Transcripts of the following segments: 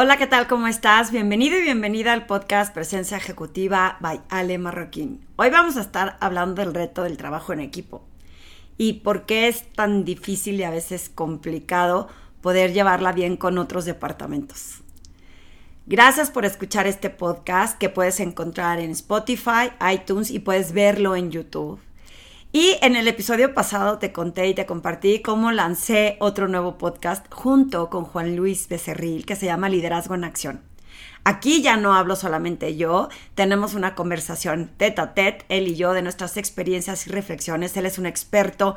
Hola, ¿qué tal? ¿Cómo estás? Bienvenido y bienvenida al podcast Presencia Ejecutiva by Ale Marroquín. Hoy vamos a estar hablando del reto del trabajo en equipo y por qué es tan difícil y a veces complicado poder llevarla bien con otros departamentos. Gracias por escuchar este podcast que puedes encontrar en Spotify, iTunes y puedes verlo en YouTube. Y en el episodio pasado te conté y te compartí cómo lancé otro nuevo podcast junto con Juan Luis Becerril que se llama Liderazgo en Acción. Aquí ya no hablo solamente yo, tenemos una conversación tete a tete, él y yo, de nuestras experiencias y reflexiones. Él es un experto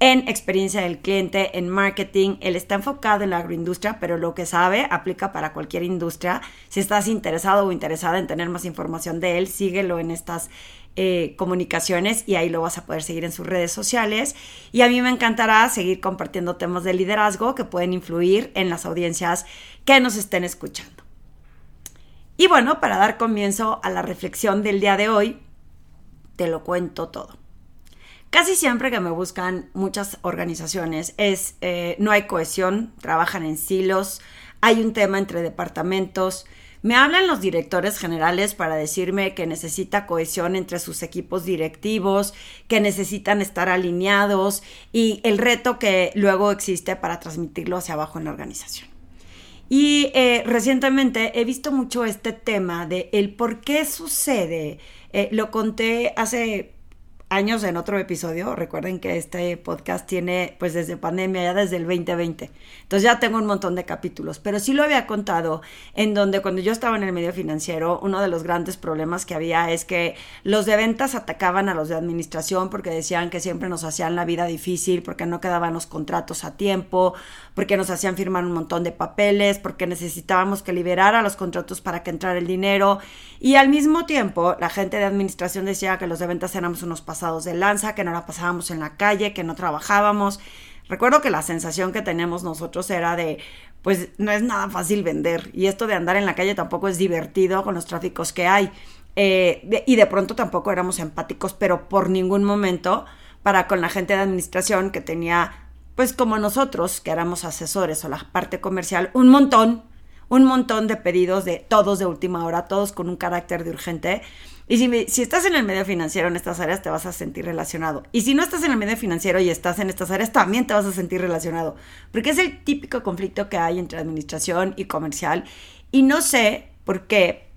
en experiencia del cliente, en marketing. Él está enfocado en la agroindustria, pero lo que sabe aplica para cualquier industria. Si estás interesado o interesada en tener más información de él, síguelo en estas eh, comunicaciones y ahí lo vas a poder seguir en sus redes sociales. Y a mí me encantará seguir compartiendo temas de liderazgo que pueden influir en las audiencias que nos estén escuchando. Y bueno, para dar comienzo a la reflexión del día de hoy, te lo cuento todo. Casi siempre que me buscan muchas organizaciones es eh, no hay cohesión, trabajan en silos, hay un tema entre departamentos, me hablan los directores generales para decirme que necesita cohesión entre sus equipos directivos, que necesitan estar alineados y el reto que luego existe para transmitirlo hacia abajo en la organización. Y eh, recientemente he visto mucho este tema de el por qué sucede. Eh, lo conté hace años en otro episodio. Recuerden que este podcast tiene pues desde pandemia, ya desde el 2020. Entonces ya tengo un montón de capítulos, pero sí lo había contado en donde cuando yo estaba en el medio financiero, uno de los grandes problemas que había es que los de ventas atacaban a los de administración porque decían que siempre nos hacían la vida difícil, porque no quedaban los contratos a tiempo, porque nos hacían firmar un montón de papeles, porque necesitábamos que liberar a los contratos para que entrara el dinero. Y al mismo tiempo, la gente de administración decía que los de ventas éramos unos de lanza, que no la pasábamos en la calle, que no trabajábamos. Recuerdo que la sensación que tenemos nosotros era de, pues no es nada fácil vender y esto de andar en la calle tampoco es divertido con los tráficos que hay. Eh, y de pronto tampoco éramos empáticos, pero por ningún momento para con la gente de administración que tenía, pues como nosotros, que éramos asesores o la parte comercial, un montón, un montón de pedidos de todos de última hora, todos con un carácter de urgente. Y si, si estás en el medio financiero en estas áreas, te vas a sentir relacionado. Y si no estás en el medio financiero y estás en estas áreas, también te vas a sentir relacionado. Porque es el típico conflicto que hay entre administración y comercial. Y no sé por qué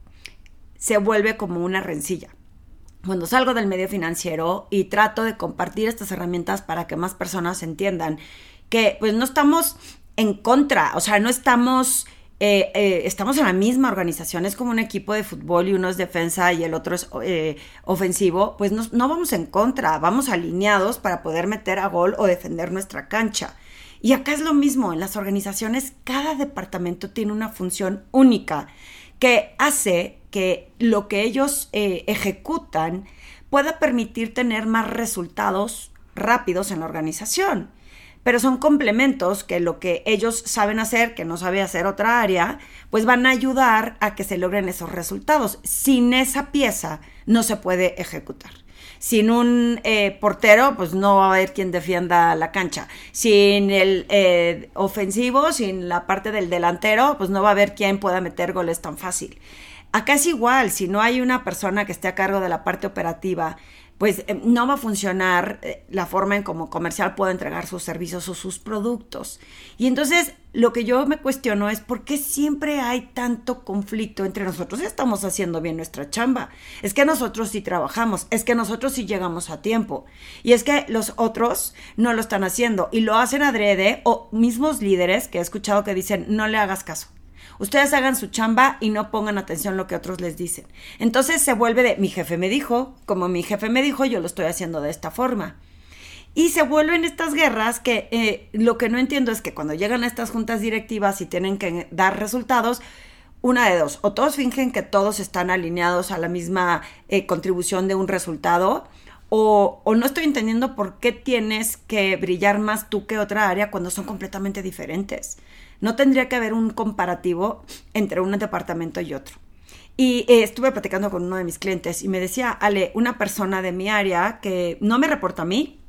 se vuelve como una rencilla. Cuando salgo del medio financiero y trato de compartir estas herramientas para que más personas entiendan que pues no estamos en contra, o sea, no estamos eh, eh, estamos en la misma organización, es como un equipo de fútbol y uno es defensa y el otro es eh, ofensivo, pues no, no vamos en contra, vamos alineados para poder meter a gol o defender nuestra cancha. Y acá es lo mismo, en las organizaciones cada departamento tiene una función única que hace que lo que ellos ejecutan pueda permitir tener más resultados rápidos en la organización pero son complementos que lo que ellos saben hacer, que no sabe hacer otra área, pues van a ayudar a que se logren esos resultados. Sin esa pieza no se puede ejecutar. Sin un eh, portero, pues no va a haber quien defienda la cancha. Sin el eh, ofensivo, sin la parte del delantero, pues no va a haber quien pueda meter goles tan fácil. Acá es igual, si no hay una persona que esté a cargo de la parte operativa, pues eh, no va a funcionar eh, la forma en cómo comercial puede entregar sus servicios o sus productos. Y entonces lo que yo me cuestiono es por qué siempre hay tanto conflicto entre nosotros. Estamos haciendo bien nuestra chamba. Es que nosotros sí trabajamos, es que nosotros sí llegamos a tiempo. Y es que los otros no lo están haciendo y lo hacen adrede o mismos líderes que he escuchado que dicen no le hagas caso. Ustedes hagan su chamba y no pongan atención a lo que otros les dicen. Entonces se vuelve de mi jefe me dijo, como mi jefe me dijo, yo lo estoy haciendo de esta forma. Y se vuelven estas guerras que eh, lo que no entiendo es que cuando llegan a estas juntas directivas y tienen que dar resultados, una de dos, o todos fingen que todos están alineados a la misma eh, contribución de un resultado, o, o, no estoy entendiendo por qué tienes que brillar más tú que otra área cuando son completamente diferentes. No tendría que haber un comparativo entre un departamento y otro. Y eh, estuve platicando con uno de mis clientes y me decía, Ale, una persona de mi área que no me reporta a mí,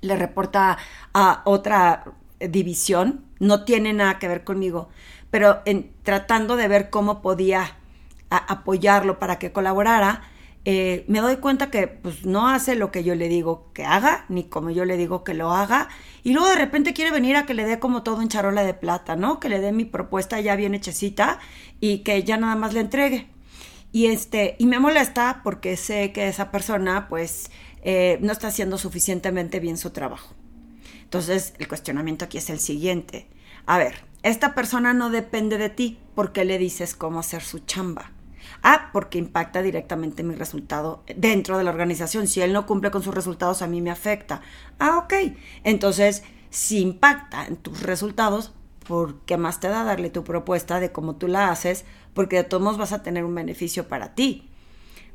le reporta a otra división, no tiene nada que ver conmigo, pero tratando de ver cómo podía apoyarlo para que colaborara, eh, me doy cuenta que pues no hace lo que yo le digo que haga, ni como yo le digo que lo haga, y luego de repente quiere venir a que le dé como todo en charola de plata, ¿no? Que le dé mi propuesta ya bien hechecita y que ya nada más le entregue. Y este, y me molesta porque sé que esa persona pues eh, no está haciendo suficientemente bien su trabajo. Entonces, el cuestionamiento aquí es el siguiente. A ver, esta persona no depende de ti porque le dices cómo hacer su chamba. Ah, porque impacta directamente mi resultado dentro de la organización. Si él no cumple con sus resultados, a mí me afecta. Ah, ok. Entonces, si impacta en tus resultados, ¿por qué más te da darle tu propuesta de cómo tú la haces? Porque de todos modos vas a tener un beneficio para ti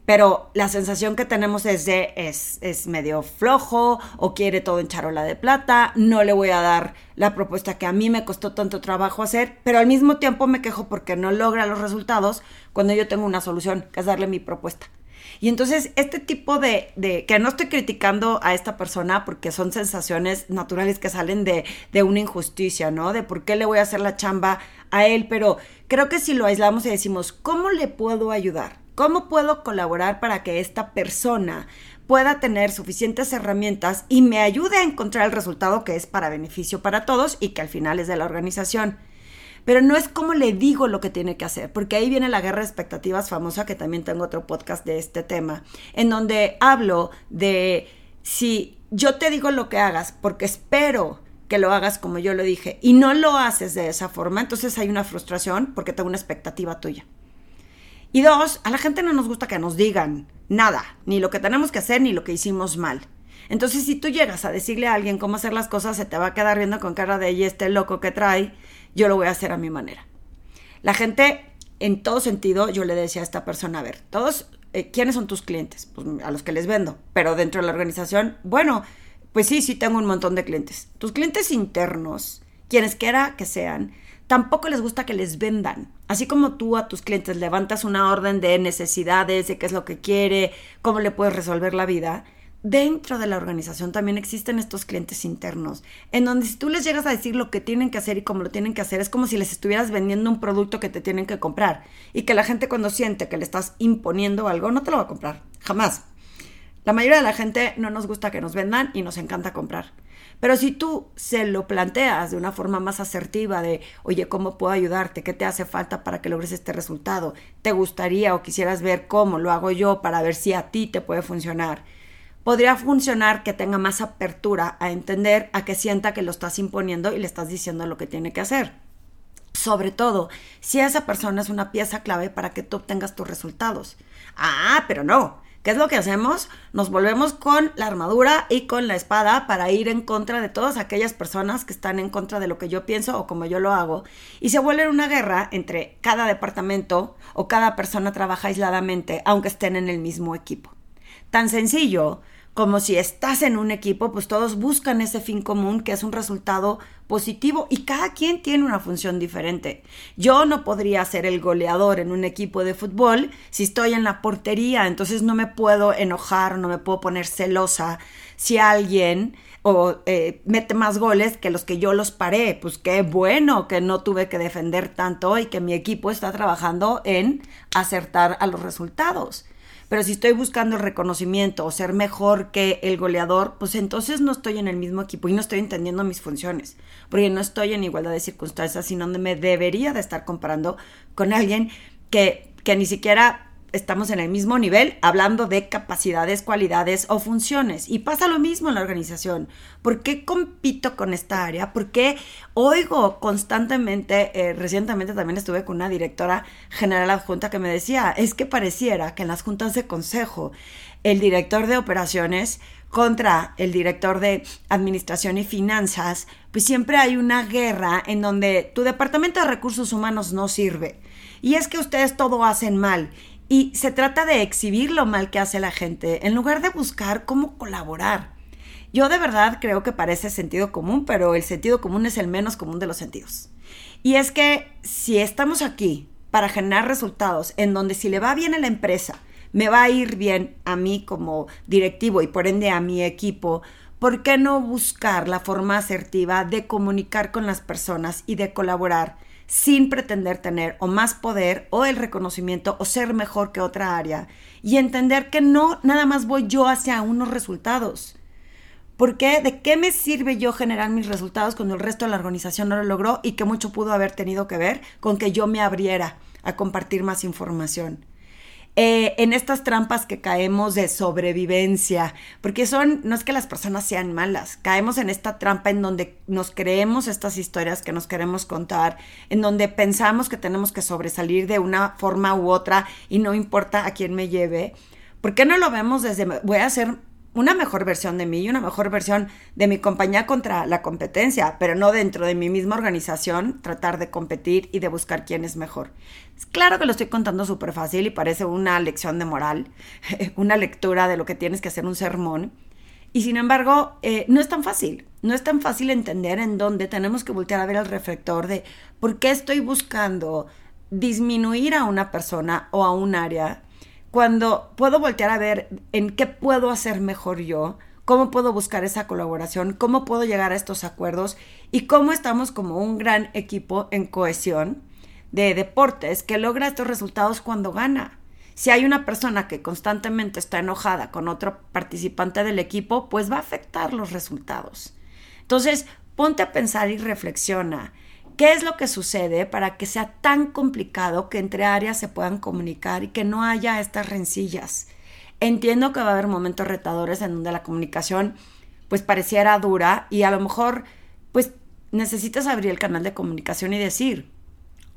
pero la sensación que tenemos es de es, es, medio flojo o quiere todo en charola de plata, no le voy a dar la propuesta que a mí me costó tanto trabajo hacer, pero al mismo tiempo me quejo porque no logra los resultados cuando yo tengo una solución, que es darle mi propuesta. Y entonces este tipo de, de, que no estoy criticando a esta persona porque son sensaciones naturales que salen de, de una injusticia, ¿no? De por qué le voy a hacer la chamba a él, pero creo que si lo aislamos y decimos, ¿cómo le puedo ayudar? ¿Cómo puedo colaborar para que esta persona pueda tener suficientes herramientas y me ayude a encontrar el resultado que es para beneficio para todos y que al final es de la organización? Pero no es como le digo lo que tiene que hacer, porque ahí viene la guerra de expectativas famosa, que también tengo otro podcast de este tema, en donde hablo de si yo te digo lo que hagas, porque espero que lo hagas como yo lo dije, y no lo haces de esa forma, entonces hay una frustración porque tengo una expectativa tuya. Y dos, a la gente no nos gusta que nos digan nada, ni lo que tenemos que hacer, ni lo que hicimos mal. Entonces, si tú llegas a decirle a alguien cómo hacer las cosas, se te va a quedar viendo con cara de, y este loco que trae, yo lo voy a hacer a mi manera. La gente, en todo sentido, yo le decía a esta persona, a ver, todos, eh, ¿quiénes son tus clientes? Pues a los que les vendo, pero dentro de la organización, bueno, pues sí, sí tengo un montón de clientes. Tus clientes internos, quienes quiera que sean, tampoco les gusta que les vendan. Así como tú a tus clientes levantas una orden de necesidades, de qué es lo que quiere, cómo le puedes resolver la vida, dentro de la organización también existen estos clientes internos, en donde si tú les llegas a decir lo que tienen que hacer y cómo lo tienen que hacer, es como si les estuvieras vendiendo un producto que te tienen que comprar y que la gente cuando siente que le estás imponiendo algo no te lo va a comprar, jamás. La mayoría de la gente no nos gusta que nos vendan y nos encanta comprar. Pero si tú se lo planteas de una forma más asertiva de, oye, ¿cómo puedo ayudarte? ¿Qué te hace falta para que logres este resultado? ¿Te gustaría o quisieras ver cómo lo hago yo para ver si a ti te puede funcionar? Podría funcionar que tenga más apertura a entender, a que sienta que lo estás imponiendo y le estás diciendo lo que tiene que hacer. Sobre todo, si esa persona es una pieza clave para que tú obtengas tus resultados. Ah, pero no, ¿Qué es lo que hacemos? Nos volvemos con la armadura y con la espada para ir en contra de todas aquellas personas que están en contra de lo que yo pienso o como yo lo hago. Y se vuelve una guerra entre cada departamento o cada persona trabaja aisladamente, aunque estén en el mismo equipo. Tan sencillo como si estás en un equipo, pues todos buscan ese fin común que es un resultado positivo y cada quien tiene una función diferente. Yo no podría ser el goleador en un equipo de fútbol si estoy en la portería, entonces no me puedo enojar, no me puedo poner celosa si alguien o eh, mete más goles que los que yo los paré. Pues qué bueno que no tuve que defender tanto y que mi equipo está trabajando en acertar a los resultados. Pero si estoy buscando el reconocimiento o ser mejor que el goleador, pues entonces no estoy en el mismo equipo y no estoy entendiendo mis funciones, porque no estoy en igualdad de circunstancias, sino donde me debería de estar comparando con alguien que, que ni siquiera estamos en el mismo nivel hablando de capacidades, cualidades o funciones. Y pasa lo mismo en la organización. ¿Por qué compito con esta área? ¿Por qué oigo constantemente, eh, recientemente también estuve con una directora general adjunta que me decía, es que pareciera que en las juntas de consejo el director de operaciones contra el director de administración y finanzas, pues siempre hay una guerra en donde tu departamento de recursos humanos no sirve. Y es que ustedes todo hacen mal y se trata de exhibir lo mal que hace la gente en lugar de buscar cómo colaborar. Yo de verdad creo que parece sentido común, pero el sentido común es el menos común de los sentidos. Y es que si estamos aquí para generar resultados en donde si le va bien a la empresa, me va a ir bien a mí como directivo y por ende a mi equipo, ¿por qué no buscar la forma asertiva de comunicar con las personas y de colaborar? Sin pretender tener o más poder o el reconocimiento o ser mejor que otra área y entender que no nada más voy yo hacia unos resultados. ¿Por qué? ¿De qué me sirve yo generar mis resultados cuando el resto de la organización no lo logró y que mucho pudo haber tenido que ver con que yo me abriera a compartir más información? Eh, en estas trampas que caemos de sobrevivencia, porque son, no es que las personas sean malas, caemos en esta trampa en donde nos creemos estas historias que nos queremos contar, en donde pensamos que tenemos que sobresalir de una forma u otra y no importa a quién me lleve. ¿Por qué no lo vemos desde voy a hacer una mejor versión de mí y una mejor versión de mi compañía contra la competencia, pero no dentro de mi misma organización, tratar de competir y de buscar quién es mejor. Claro que lo estoy contando súper fácil y parece una lección de moral, una lectura de lo que tienes que hacer un sermón. Y sin embargo, eh, no es tan fácil. No es tan fácil entender en dónde tenemos que voltear a ver el reflector de por qué estoy buscando disminuir a una persona o a un área cuando puedo voltear a ver en qué puedo hacer mejor yo, cómo puedo buscar esa colaboración, cómo puedo llegar a estos acuerdos y cómo estamos como un gran equipo en cohesión de deportes que logra estos resultados cuando gana. Si hay una persona que constantemente está enojada con otro participante del equipo, pues va a afectar los resultados. Entonces, ponte a pensar y reflexiona. ¿Qué es lo que sucede para que sea tan complicado que entre áreas se puedan comunicar y que no haya estas rencillas? Entiendo que va a haber momentos retadores en donde la comunicación pues pareciera dura y a lo mejor pues necesitas abrir el canal de comunicación y decir,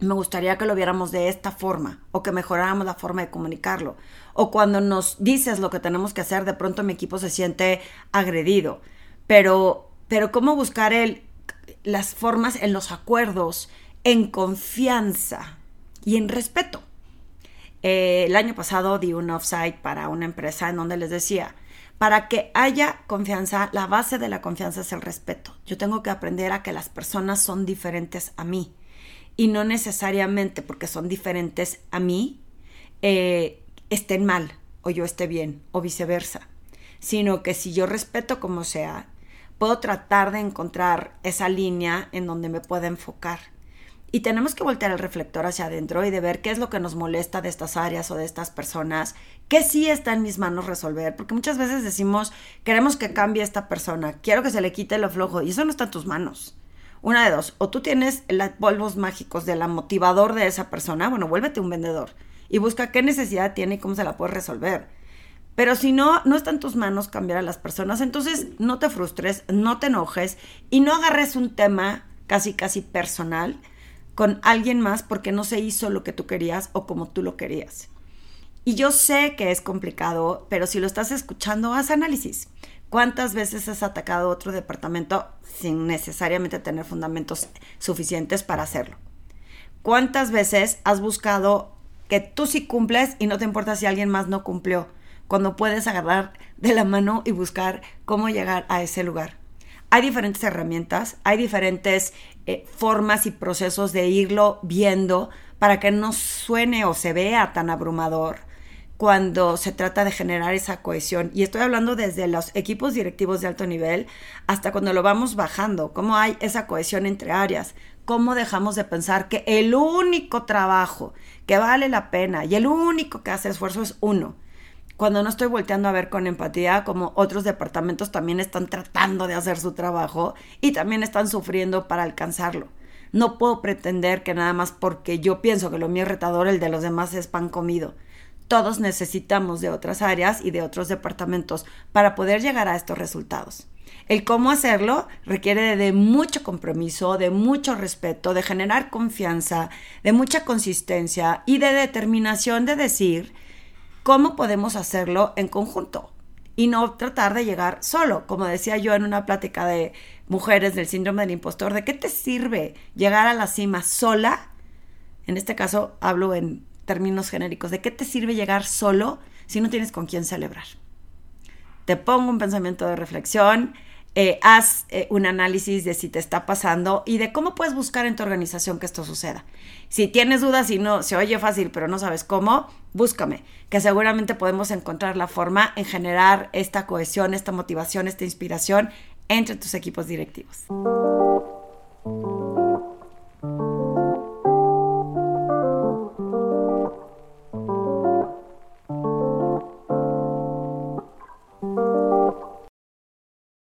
me gustaría que lo viéramos de esta forma o que mejoráramos la forma de comunicarlo. O cuando nos dices lo que tenemos que hacer, de pronto mi equipo se siente agredido. Pero, pero ¿cómo buscar el las formas en los acuerdos, en confianza y en respeto. Eh, el año pasado di un offsite para una empresa en donde les decía, para que haya confianza, la base de la confianza es el respeto. Yo tengo que aprender a que las personas son diferentes a mí y no necesariamente porque son diferentes a mí eh, estén mal o yo esté bien o viceversa, sino que si yo respeto como sea, puedo tratar de encontrar esa línea en donde me pueda enfocar. Y tenemos que voltear el reflector hacia adentro y de ver qué es lo que nos molesta de estas áreas o de estas personas, qué sí está en mis manos resolver, porque muchas veces decimos, queremos que cambie esta persona, quiero que se le quite lo flojo, y eso no está en tus manos. Una de dos, o tú tienes los polvos mágicos de la motivador de esa persona, bueno, vuélvete un vendedor y busca qué necesidad tiene y cómo se la puedes resolver. Pero si no, no está en tus manos cambiar a las personas, entonces no te frustres, no te enojes y no agarres un tema casi, casi personal con alguien más porque no se hizo lo que tú querías o como tú lo querías. Y yo sé que es complicado, pero si lo estás escuchando, haz análisis. ¿Cuántas veces has atacado otro departamento sin necesariamente tener fundamentos suficientes para hacerlo? ¿Cuántas veces has buscado que tú sí cumples y no te importa si alguien más no cumplió? Cuando puedes agarrar de la mano y buscar cómo llegar a ese lugar. Hay diferentes herramientas, hay diferentes eh, formas y procesos de irlo viendo para que no suene o se vea tan abrumador cuando se trata de generar esa cohesión. Y estoy hablando desde los equipos directivos de alto nivel hasta cuando lo vamos bajando, cómo hay esa cohesión entre áreas, cómo dejamos de pensar que el único trabajo que vale la pena y el único que hace esfuerzo es uno cuando no estoy volteando a ver con empatía como otros departamentos también están tratando de hacer su trabajo y también están sufriendo para alcanzarlo. No puedo pretender que nada más porque yo pienso que lo mío es retador, el de los demás es pan comido. Todos necesitamos de otras áreas y de otros departamentos para poder llegar a estos resultados. El cómo hacerlo requiere de mucho compromiso, de mucho respeto, de generar confianza, de mucha consistencia y de determinación de decir, cómo podemos hacerlo en conjunto y no tratar de llegar solo. Como decía yo en una plática de mujeres del síndrome del impostor, ¿de qué te sirve llegar a la cima sola? En este caso hablo en términos genéricos, ¿de qué te sirve llegar solo si no tienes con quién celebrar? Te pongo un pensamiento de reflexión eh, haz eh, un análisis de si te está pasando y de cómo puedes buscar en tu organización que esto suceda. Si tienes dudas y no se oye fácil, pero no sabes cómo, búscame, que seguramente podemos encontrar la forma en generar esta cohesión, esta motivación, esta inspiración entre tus equipos directivos.